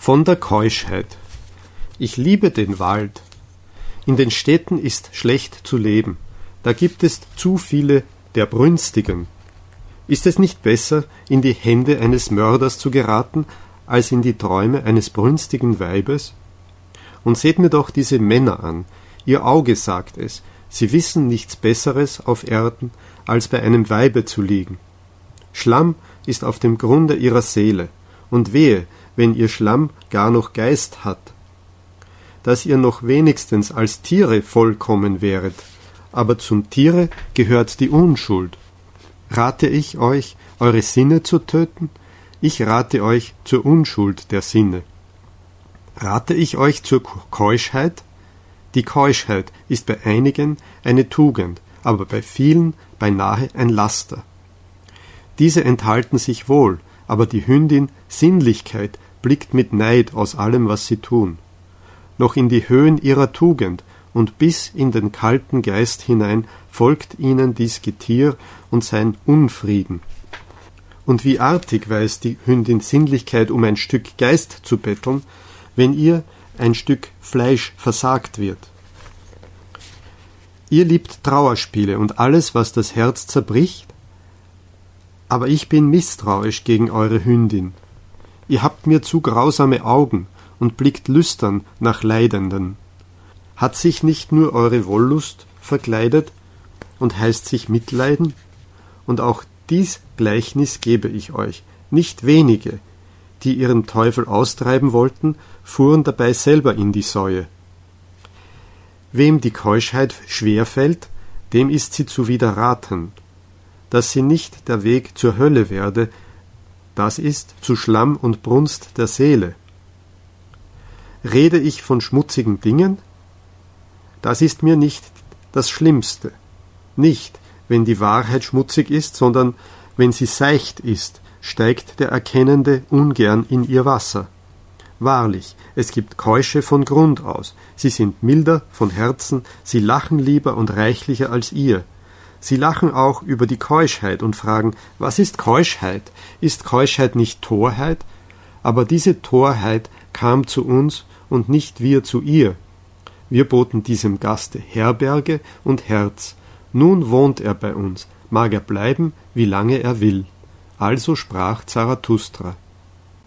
Von der Keuschheit. Ich liebe den Wald. In den Städten ist schlecht zu leben. Da gibt es zu viele der Brünstigen. Ist es nicht besser, in die Hände eines Mörders zu geraten, als in die Träume eines brünstigen Weibes? Und seht mir doch diese Männer an. Ihr Auge sagt es. Sie wissen nichts Besseres auf Erden, als bei einem Weibe zu liegen. Schlamm ist auf dem Grunde ihrer Seele. Und wehe, wenn ihr Schlamm gar noch Geist hat. Dass ihr noch wenigstens als Tiere vollkommen wäret, aber zum Tiere gehört die Unschuld. Rate ich euch, eure Sinne zu töten? Ich rate euch zur Unschuld der Sinne. Rate ich euch zur Keuschheit? Die Keuschheit ist bei einigen eine Tugend, aber bei vielen beinahe ein Laster. Diese enthalten sich wohl, aber die Hündin Sinnlichkeit blickt mit Neid aus allem, was sie tun. Noch in die Höhen ihrer Tugend und bis in den kalten Geist hinein folgt ihnen dies Getier und sein Unfrieden. Und wie artig weiß die Hündin Sinnlichkeit, um ein Stück Geist zu betteln, wenn ihr ein Stück Fleisch versagt wird. Ihr liebt Trauerspiele und alles, was das Herz zerbricht, aber ich bin misstrauisch gegen eure Hündin. Ihr habt mir zu grausame Augen und blickt lüstern nach Leidenden. Hat sich nicht nur eure Wollust verkleidet und heißt sich Mitleiden? Und auch dies Gleichnis gebe ich euch. Nicht wenige, die ihren Teufel austreiben wollten, fuhren dabei selber in die Säue. Wem die Keuschheit schwer fällt, dem ist sie zu widerraten, dass sie nicht der Weg zur Hölle werde, das ist zu Schlamm und Brunst der Seele. Rede ich von schmutzigen Dingen? Das ist mir nicht das Schlimmste. Nicht, wenn die Wahrheit schmutzig ist, sondern wenn sie seicht ist, steigt der Erkennende ungern in ihr Wasser. Wahrlich, es gibt Keusche von Grund aus, sie sind milder von Herzen, sie lachen lieber und reichlicher als ihr, Sie lachen auch über die Keuschheit und fragen, was ist Keuschheit? Ist Keuschheit nicht Torheit? Aber diese Torheit kam zu uns und nicht wir zu ihr. Wir boten diesem Gaste Herberge und Herz. Nun wohnt er bei uns, mag er bleiben, wie lange er will. Also sprach Zarathustra.